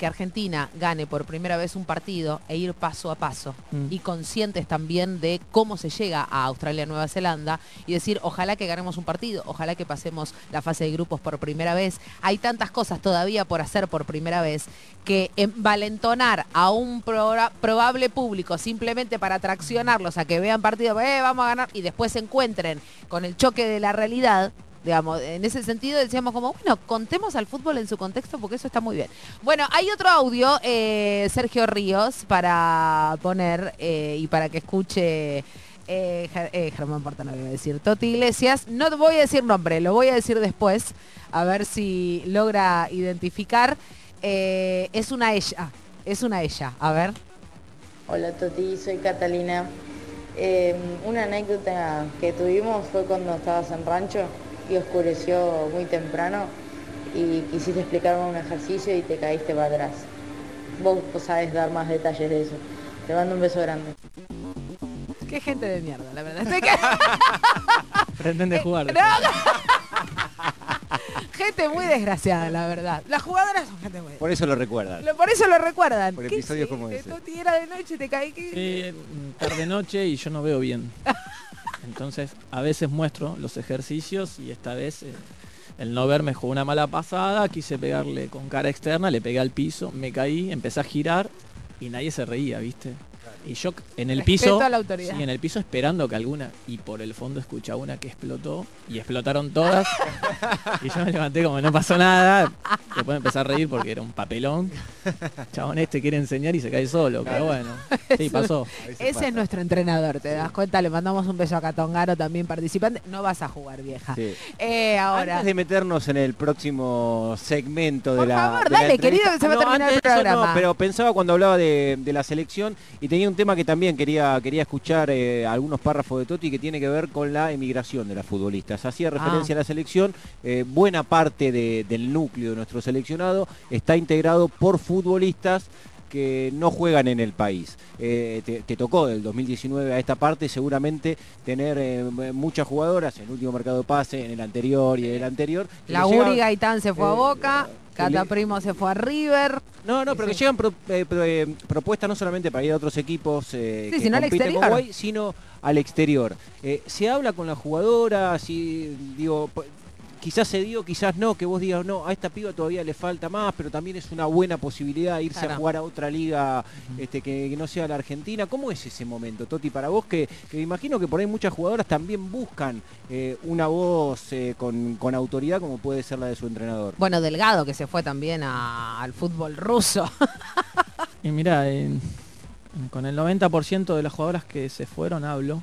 que Argentina gane por primera vez un partido e ir paso a paso Mm. y conscientes también de cómo se llega a Australia, Nueva Zelanda y decir, ojalá que ganemos un partido, ojalá que pasemos la fase de grupos por primera vez. Hay tantas cosas todavía por hacer por primera vez que envalentonar a un proba- probable público simplemente para atraccionarlos a que vean partido, eh, vamos a ganar y después se encuentren con el choque de la realidad, digamos, en ese sentido decíamos como, bueno, contemos al fútbol en su contexto porque eso está muy bien. Bueno, hay otro audio, eh, Sergio Ríos, para poner eh, y para que escuche eh, Ger- Germán Portano, iba a decir, Toti Iglesias. No voy a decir nombre, lo voy a decir después, a ver si logra identificar. Es una ella, es una ella, a ver. Hola Toti, soy Catalina. Una anécdota que tuvimos fue cuando estabas en rancho y oscureció muy temprano y quisiste explicarme un ejercicio y te caíste para atrás. Vos, sabés dar más detalles de eso. Te mando un beso grande. Qué gente de mierda, la verdad. Pretende jugar. Eh, No. gente muy desgraciada, la verdad. Las jugadoras son gente muy Por eso lo recuerdan. Lo- Por eso lo recuerdan. Por ¿Qué episodios como ese. Toti? era de noche, te caí. Sí, tarde noche y yo no veo bien. Entonces, a veces muestro los ejercicios y esta vez eh, el no ver me jugó una mala pasada, quise pegarle con cara externa, le pegué al piso, me caí, empecé a girar y nadie se reía, ¿viste? Y yo en el Respeto piso, a la autoridad. sí, en el piso esperando que alguna, y por el fondo escuchaba una que explotó y explotaron todas. y yo me levanté como no pasó nada. Después empecé a reír porque era un papelón. Chabón este quiere enseñar y se cae solo, pero bueno, sí, pasó. Ese pasa. es nuestro entrenador, ¿te das cuenta? Le mandamos un beso a Catongaro, también participante. No vas a jugar, vieja. Sí. Eh, ahora. Antes de meternos en el próximo segmento Por de la. favor, de la dale, querido, que se va a terminar el programa. no, pero pensaba cuando hablaba de, de la selección y tenía un tema que también quería, quería escuchar eh, algunos párrafos de Toti que tiene que ver con la emigración de las futbolistas. Hacía referencia Ah. a la selección, eh, buena parte de- del núcleo de nuestro seleccionado está integrado por futbolistas que no juegan en el país. Eh, te, te tocó del 2019 a esta parte seguramente tener eh, muchas jugadoras en el último mercado de pase, en el anterior y en el anterior. La Uri Gaitán se fue a Boca, Cata Primo se fue a River. No, no, pero que llegan pro- eh, pro- eh, propuestas no solamente para ir a otros equipos eh, Sí, que sino al compiten con exterior. Guay, sino al exterior. Eh, ¿Se habla con la jugadora? Si, digo, quizás se dio, quizás no, que vos digas, no, a esta piba todavía le falta más, pero también es una buena posibilidad de irse Claro. a jugar a otra liga este, que, que no sea la Argentina. ¿Cómo es ese momento, Toti, para vos? Que, que me imagino que por ahí muchas jugadoras también buscan eh, una voz eh, con, con autoridad como puede ser la de su entrenador. Bueno, Delgado que se fue también a- al fútbol ruso. Y mira, con el 90% de las jugadoras que se fueron hablo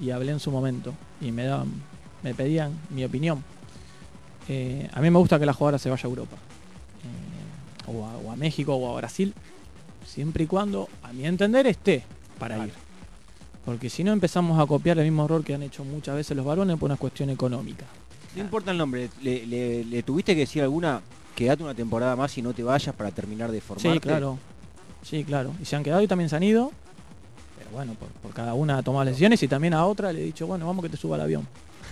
y hablé en su momento y me daban, me pedían mi opinión. Eh, a mí me gusta que la jugadora se vaya a Europa eh, o, a, o a México o a Brasil, siempre y cuando, a mi entender, esté para Claro. ir. Porque si no empezamos a copiar el mismo error que han hecho muchas veces los varones por una cuestión económica. No importa el nombre, le, le- le tuviste que decir alguna, quédate una temporada más y no te vayas para terminar de formarte. Sí, claro. Sí, claro. Y se han quedado y también se han ido. Pero bueno, por, por cada una ha tomado las decisiones y también a otra le he dicho, bueno, vamos que te suba al avión.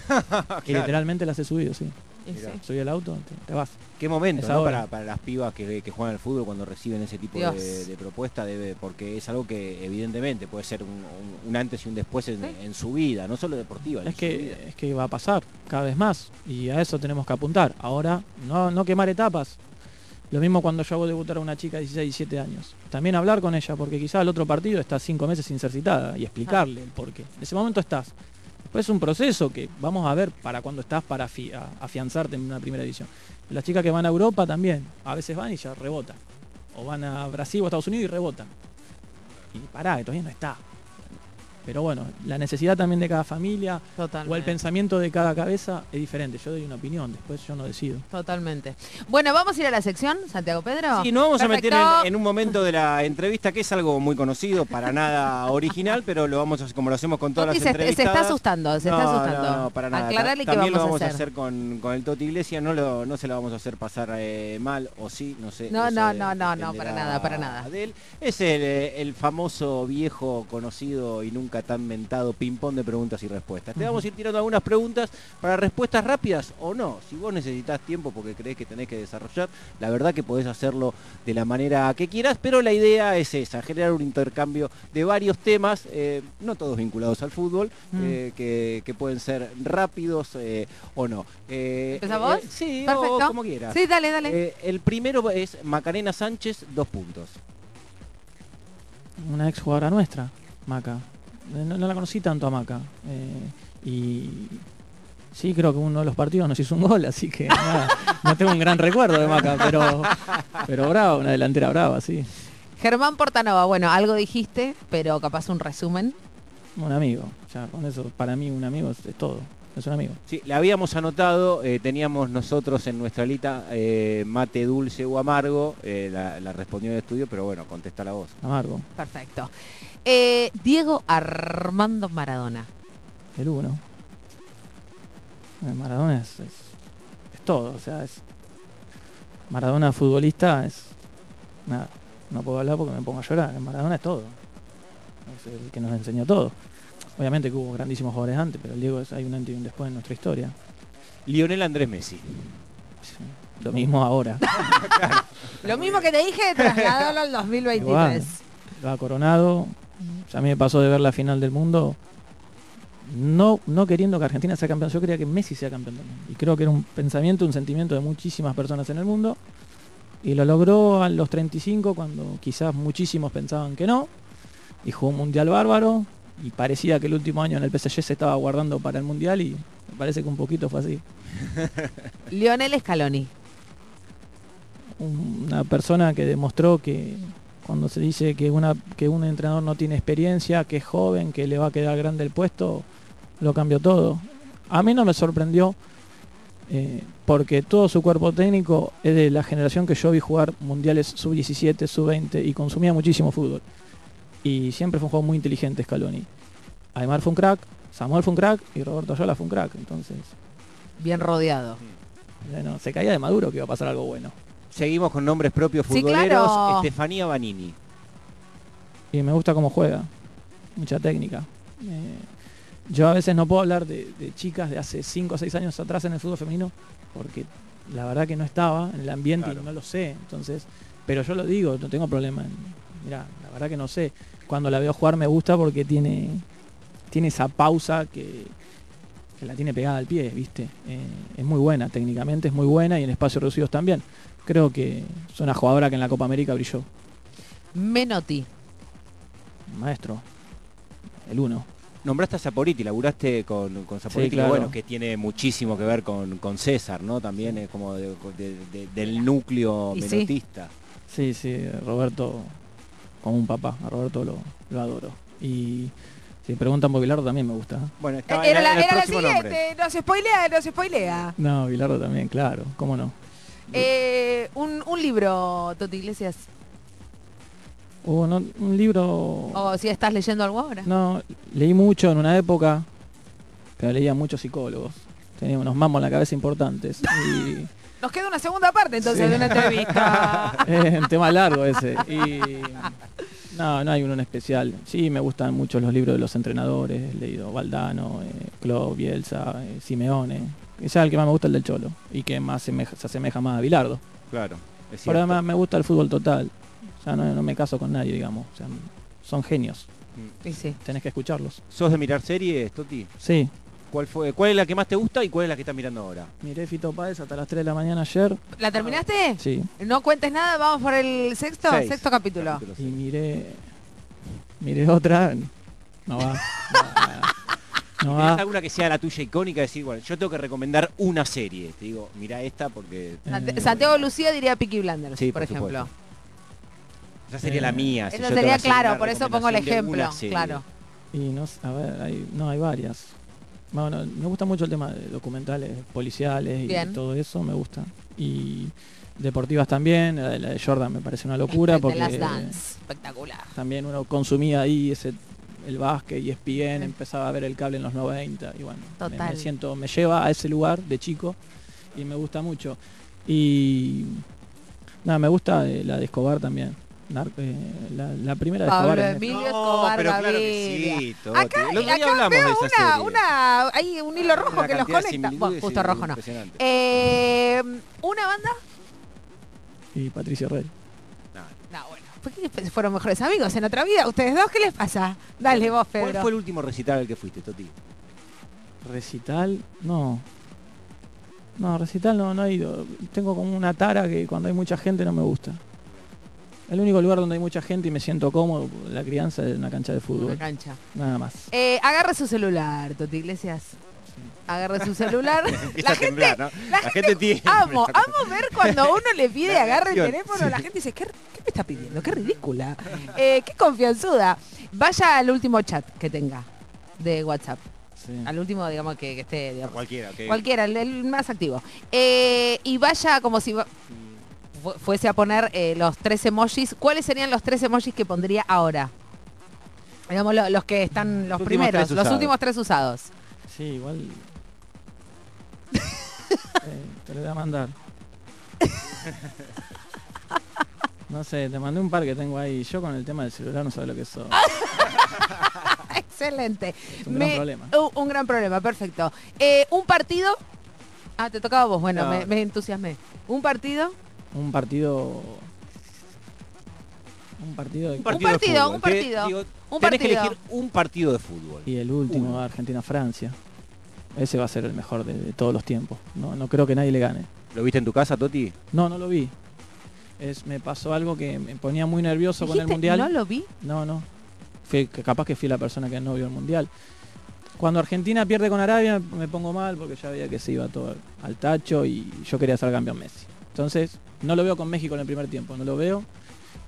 Y literalmente las he subido, sí. Mirá. Subí al auto, te, te vas. Qué momento, ¿no? Para, para las pibas que, que juegan al fútbol cuando reciben ese tipo de, de propuesta, debe, porque es algo que evidentemente puede ser un, un- un antes y un después en, su vida, no solo deportiva. en Es su que, vida. es que va a pasar cada vez más y a eso tenemos que apuntar. Ahora, no, no quemar etapas. Lo mismo cuando yo hago debutar a una chica de 16, 17 años. También hablar con ella, porque quizás al otro partido está cinco meses sin ser citada y explicarle el porqué. En ese momento estás. Es un proceso que vamos a ver para cuando estás para afianzarte en una primera división. Las chicas que van a Europa también, a veces van y ya rebotan. O van a Brasil o Estados Unidos y rebotan. Y pará, que todavía no está. Pero bueno, la necesidad también de cada familia, o el pensamiento de cada cabeza es diferente. Yo doy una opinión, después yo no decido. Totalmente. Bueno, vamos a ir a la sección, Santiago Pedro. Sí, nos vamos a meter en, en un momento de la entrevista que es algo muy conocido, para nada original, pero lo vamos a hacer como lo hacemos con todas Toti las se, se entrevistas. está asustando, se está No, asustando. No, no, para nada. Aclararle Ta- También vamos, lo vamos a hacer. con, con el Toti Iglesias, no, lo, no se la vamos a hacer pasar eh, mal, o sí, no sé. No, no, de- no, no, no, para nada, para nada. de él. Es el, eh, el famoso, viejo, conocido y nunca tan mentado ping-pong de preguntas y respuestas. Te vamos a ir tirando algunas preguntas para respuestas rápidas o no. Si vos necesitas tiempo porque crees que tenés que desarrollar, la verdad que podés hacerlo de la manera que quieras, pero la idea es esa, generar un intercambio de varios temas, eh, no todos vinculados al fútbol, Mm. eh, que, que pueden ser rápidos eh, o no. Eh, ¿Empezás vos? eh, sí, Perfecto. o como quieras. Sí, dale, dale. Eh, el primero es Macarena Sánchez, dos puntos. Una ex jugadora nuestra, Maca. Eh, No, no la conocí tanto a Maca. eh, y sí, creo que uno de los partidos nos hizo un gol, así que nada, no tengo un gran recuerdo de Maca, pero, pero brava, una delantera brava, sí. Germán Portanova, bueno, algo dijiste, pero capaz un resumen. Un amigo. Ya con eso, para mí un amigo es, es todo. Es un amigo. Sí, la habíamos anotado, eh, teníamos nosotros en nuestra lista eh, mate dulce o amargo, eh, la, la respondió en el estudio, pero bueno, contesta la voz. Amargo. Perfecto. Eh, Diego Armando Maradona. El uno. Maradona es, es, es todo, o sea, es. Maradona futbolista es. Nada, no puedo hablar porque me pongo a llorar. Maradona es todo. Es el que nos enseñó todo. Obviamente que hubo grandísimos jugadores antes, pero el Diego es, hay un antes y un después en nuestra historia. Lionel Andrés Messi. Sí, Lo mismo ahora. Lo mismo que te dije, trasladalo al 2023. Igual. Lo ha coronado. A mí me pasó de ver la final del mundo. No, no queriendo que Argentina sea campeón, yo quería que Messi sea campeón del mundo. Y creo que era un pensamiento, un sentimiento de muchísimas personas en el mundo. Y lo logró a los 35 cuando quizás muchísimos pensaban que no. Y jugó un mundial bárbaro. Y parecía que el último año en el PSG se estaba guardando para el mundial y me parece que un poquito fue así. Lionel Scaloni. una persona que demostró que cuando se dice que, una, que un entrenador no tiene experiencia, que es joven, que le va a quedar grande el puesto, lo cambió todo. A mí no me sorprendió eh, porque todo su cuerpo técnico es de la generación que yo vi jugar mundiales sub-17, sub-20 y consumía muchísimo fútbol. Y siempre fue un juego muy inteligente Scaloni. Aymar fue un crack, Samuel fue un crack y Roberto Ayala fue un crack. Entonces, Bien rodeado. bueno, se caía de Maduro que iba a pasar algo bueno. Seguimos con nombres propios Sí, futboleros. claro. Estefanía Banini. Y me gusta cómo juega. Mucha técnica. Eh, yo a veces no puedo hablar de, de chicas de hace 5 o 6 años atrás en el fútbol femenino porque la verdad que no estaba en el ambiente Claro. y no lo sé. Entonces, pero yo lo digo, no tengo problema. en- Mira, verdad que no sé. Cuando la veo jugar me gusta porque tiene, tiene esa pausa que, que la tiene pegada al pie, ¿viste? Eh, es muy buena, técnicamente es muy buena y en espacios reducidos también. Creo que es una jugadora que en la Copa América brilló. Menotti. Maestro. El uno. Nombraste a Saporiti, laburaste con, con Saporiti, claro. bueno, que tiene muchísimo que ver con, con César, ¿no? También es como de- de- de- del núcleo sí. menotista. Sí, sí, Roberto, como un papá, a Roberto lo, lo adoro. Y si preguntan por Bilardo también me gusta. ¿eh? Bueno, estaba Era en la, el era la próximo nombre. siguiente, no se spoilea, no se spoilea. No, Bilardo también, claro, cómo no. Eh, un, un libro, Toti Iglesias. Hubo no- un libro... O si estás leyendo algo ahora. No, leí mucho en una época, pero leía muchos psicólogos. Tenía unos mamos en la cabeza importantes. Y Nos queda una segunda parte entonces Sí. de una entrevista. es un tema largo ese. Y no, no hay uno en especial. Sí, me gustan mucho los libros de los entrenadores. He leído Valdano, eh, Klopp, Bielsa, eh, Simeone. Quizá el que más me gusta es el del Cholo. Y que más semeja- se asemeja más a Bilardo. Claro, es Pero además me gusta el fútbol total. O sea, no, no me caso con nadie, digamos. O sea, son genios. Y sí. Tenés que escucharlos. ¿Sos de mirar series, Toti? Sí. ¿Cuál, fue, ¿Cuál es la que más te gusta y cuál es la que estás mirando ahora? Miré Fito Páez hasta las 3 de la mañana ayer. ¿La terminaste? Sí. No cuentes nada, vamos por el sexto, Seis. sexto capítulo. Capítulo Y miré. Miré otra. No va. No ¿Tenés va. alguna que sea la tuya icónica? Decir, bueno, yo tengo que recomendar una serie. Te digo, mira esta porque Eh, Santiago Lucía diría Peaky Blinders, Sí, por, por ejemplo. esa sería Eh, la mía. si que sería claro, por eso pongo el ejemplo. Claro. Y no, a ver, hay, no, hay varias. Bueno, me gusta mucho el tema de documentales policiales y Bien. todo eso, me gusta. Y deportivas también, la de, la de Jordan me parece una locura porque Dance. Espectacular. también uno consumía ahí ese el básquet y ESPN, empezaba a ver el cable en los 90 y bueno, me- Me, siento, me lleva a ese lugar de chico y me gusta mucho. Y nada, me gusta eh, la de Escobar también. Nar- eh, la, la primera de Pablo Escobar. es- Emilio No, Escobar pero claro que sí, Toti. Acá, día acá hablamos veo de esa una, serie. una, hay un hilo rojo Una que los conecta. Bueno, justo rojo no. Eh, ¿Una banda? y Patricio Rey. No, bueno. ¿Por qué fueron mejores amigos en otra vida? ¿Ustedes dos qué les pasa? Dale vos, ¿Cuál Pedro. fue el último recital al que fuiste, Toti? Recital, no. No, recital no, no he ido. Tengo como una tara que cuando hay mucha gente no me gusta. El único lugar donde hay mucha gente y me siento cómodo, la crianza es una cancha de Una fútbol. cancha. Nada más. Eh, agarre su celular, Toti Iglesias. Agarre su celular. La temblar, gente, ¿no? la La gente tiene. amo, amo ver cuando uno le pide agarre el teléfono, la gente dice, ¿qué, qué me está pidiendo? Qué ridícula. Eh, qué confianzuda. Vaya al último chat que tenga de WhatsApp. Sí. Al último, digamos, que, que esté, digamos, cualquiera, ok. cualquiera, el, el más activo. Eh, y vaya como si va- fuese a poner eh, los tres emojis. ¿Cuáles serían los tres emojis que pondría ahora? Digamos, lo- los que están, los primeros, los últimos tres usados. Sí, igual. Eh, te lo voy a mandar. No sé, te mandé un par que tengo ahí. Yo con el tema del celular no sabes lo que soy. Excelente. Es un gran problema. Un gran problema, perfecto. Eh, un partido. Ah, te tocaba vos. Bueno, No. me, me entusiasmé. Un partido. Un partido. Un partido de. Un partido, de un partido, digo, un tenés que partido. elegir un partido de fútbol. Y el último, Uno. Argentina-Francia. Ese va a ser el mejor de, de todos los tiempos. No, no creo que nadie le gane. ¿Lo viste en tu casa, Toti? No, no lo vi. Es, me pasó algo que me ponía muy nervioso con el mundial. No lo vi. No, no. Fui- que capaz que fui la persona que no vio el mundial. Cuando Argentina pierde con Arabia me pongo mal porque ya veía que se iba todo al tacho y yo quería ser campeón Messi. Entonces, no lo veo con México en el primer tiempo, no lo veo.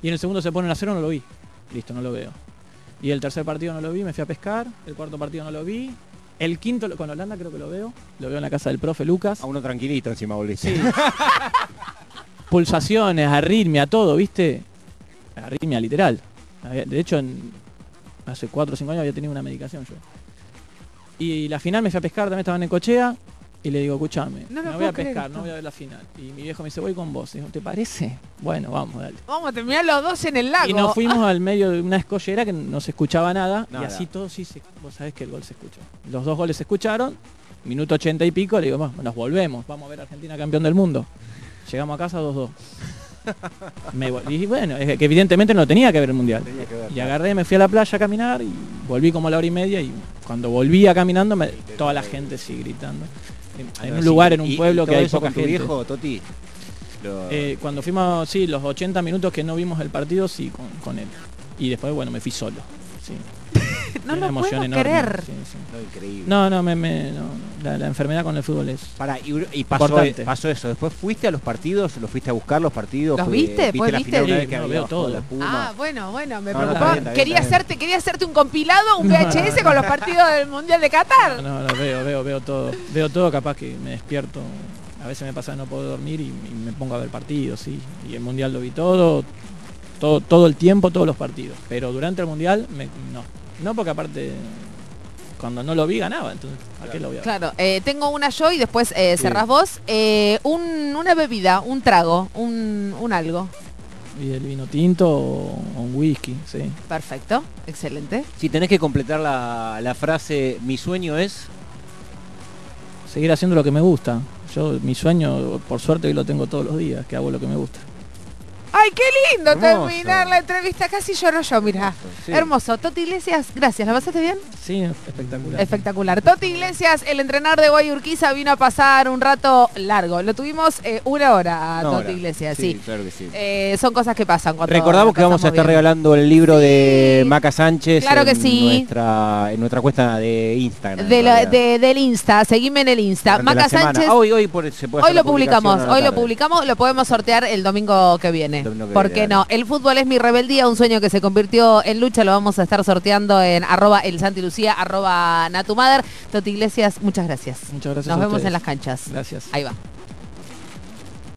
Y en el segundo se ponen a cero, no lo vi. Listo, no lo veo. Y el tercer partido no lo vi, me fui a pescar. El cuarto partido no lo vi. El quinto con Holanda creo que lo veo. Lo veo en la casa del profe Lucas. A uno tranquilito encima volviste. Sí. Pulsaciones, arritmia, todo, ¿viste? Arritmia literal. De hecho, en- hace 4 o 5 años había tenido una medicación yo. Y la final me fui a pescar, también estaba en Cochea. Y le digo, escúchame, No me voy a pescar, esto. no voy a ver la final. Y mi viejo me dice, voy con vos. Y digo, ¿te parece? Bueno, vamos, dale. Vamos a terminar los dos en el lago. Y nos fuimos al medio de una escollera que no se escuchaba nada, Nada. Y así todo sí se, vos sabés que el gol se escuchó. Los dos goles se escucharon, minuto ochenta y pico, le digo, "Bueno, nos volvemos, vamos a ver a Argentina campeón del mundo. Llegamos a casa 2-2. Me y bueno, es que evidentemente no tenía que ver el mundial. Ver, Y claro. agarré, me fui a la playa a caminar y volví como a la hora y media y cuando volvía caminando me- toda la gente sí gritando. En, Ah, en un lugar, en un pueblo que hay poca con tu gente. viejo, Toti? Lo- Eh, cuando fuimos, sí, los 80 minutos que no vimos el partido, sí, con, con él. Y después, bueno, me fui solo. Sí. no lo puedo enorme, creer. sí, sí. no, increíble. No, no, me, me- no, la, la enfermedad con el fútbol es... Pará, y, y pasó, Importante. pasó eso. Después fuiste a los partidos, los fuiste a buscar los partidos. ¿Los fue- viste? ¿Después la viste? final una Sí, vez que no, había veo todo. la Puma? Ah, bueno, bueno, me preocupaba. bien, bien, quería, hacerte, quería hacerte un compilado, un VHS con los partidos del Mundial de Qatar. No, no, veo, veo, veo todo. Veo todo, capaz que me despierto. A veces me pasa no poder dormir y, y me pongo a ver partidos, sí. Y el Mundial lo vi todo, todo, todo el tiempo, todos los partidos. Pero durante el Mundial, me- no. No porque aparte, cuando no lo vi ganaba, entonces, ¿a qué lo voy a ver? Claro, eh, tengo una yo y después eh, Sí. cerrás vos. Eh, un- una bebida, un trago, un, un algo. Y el vino tinto o, o un whisky, sí. Perfecto, excelente. Si tenés que completar la, la frase, mi sueño es... Seguir haciendo lo que me gusta. Yo, mi sueño, por suerte, hoy lo tengo todos los días, que hago lo que me gusta. ¡Ay, qué lindo Hermoso. terminar la entrevista! Casi lloro yo, mira. Sí. Hermoso. Toti Iglesias, gracias. ¿La pasaste bien? Sí, espectacular. Espectacular. Toti Iglesias, el entrenador de Guayurquiza, vino a pasar un rato largo. Lo tuvimos eh, una hora a Toti hora. Iglesias, Sí, sí. claro que sí. Eh, son cosas que pasan cuando Recordamos que vamos a estar bien. regalando el libro de. Maca Sánchez Claro que en, sí. nuestra, en nuestra cuenta de Instagram. en De la- realidad. de- del Insta, seguime en el Insta. Durante Maca. Sánchez. Ah, hoy, hoy por- se puede Hoy hacer la lo publicamos, hoy lo publicamos, lo podemos sortear el domingo que viene. El domingo que ¿Por viene, qué no? El fútbol es mi rebeldía, un sueño que se convirtió en lucha, lo vamos a estar sorteando en arroba el Santi Lucía, arroba Natumader. Toti Iglesias, muchas gracias. Muchas gracias Nos a vemos ustedes. en las canchas. Gracias. Ahí va.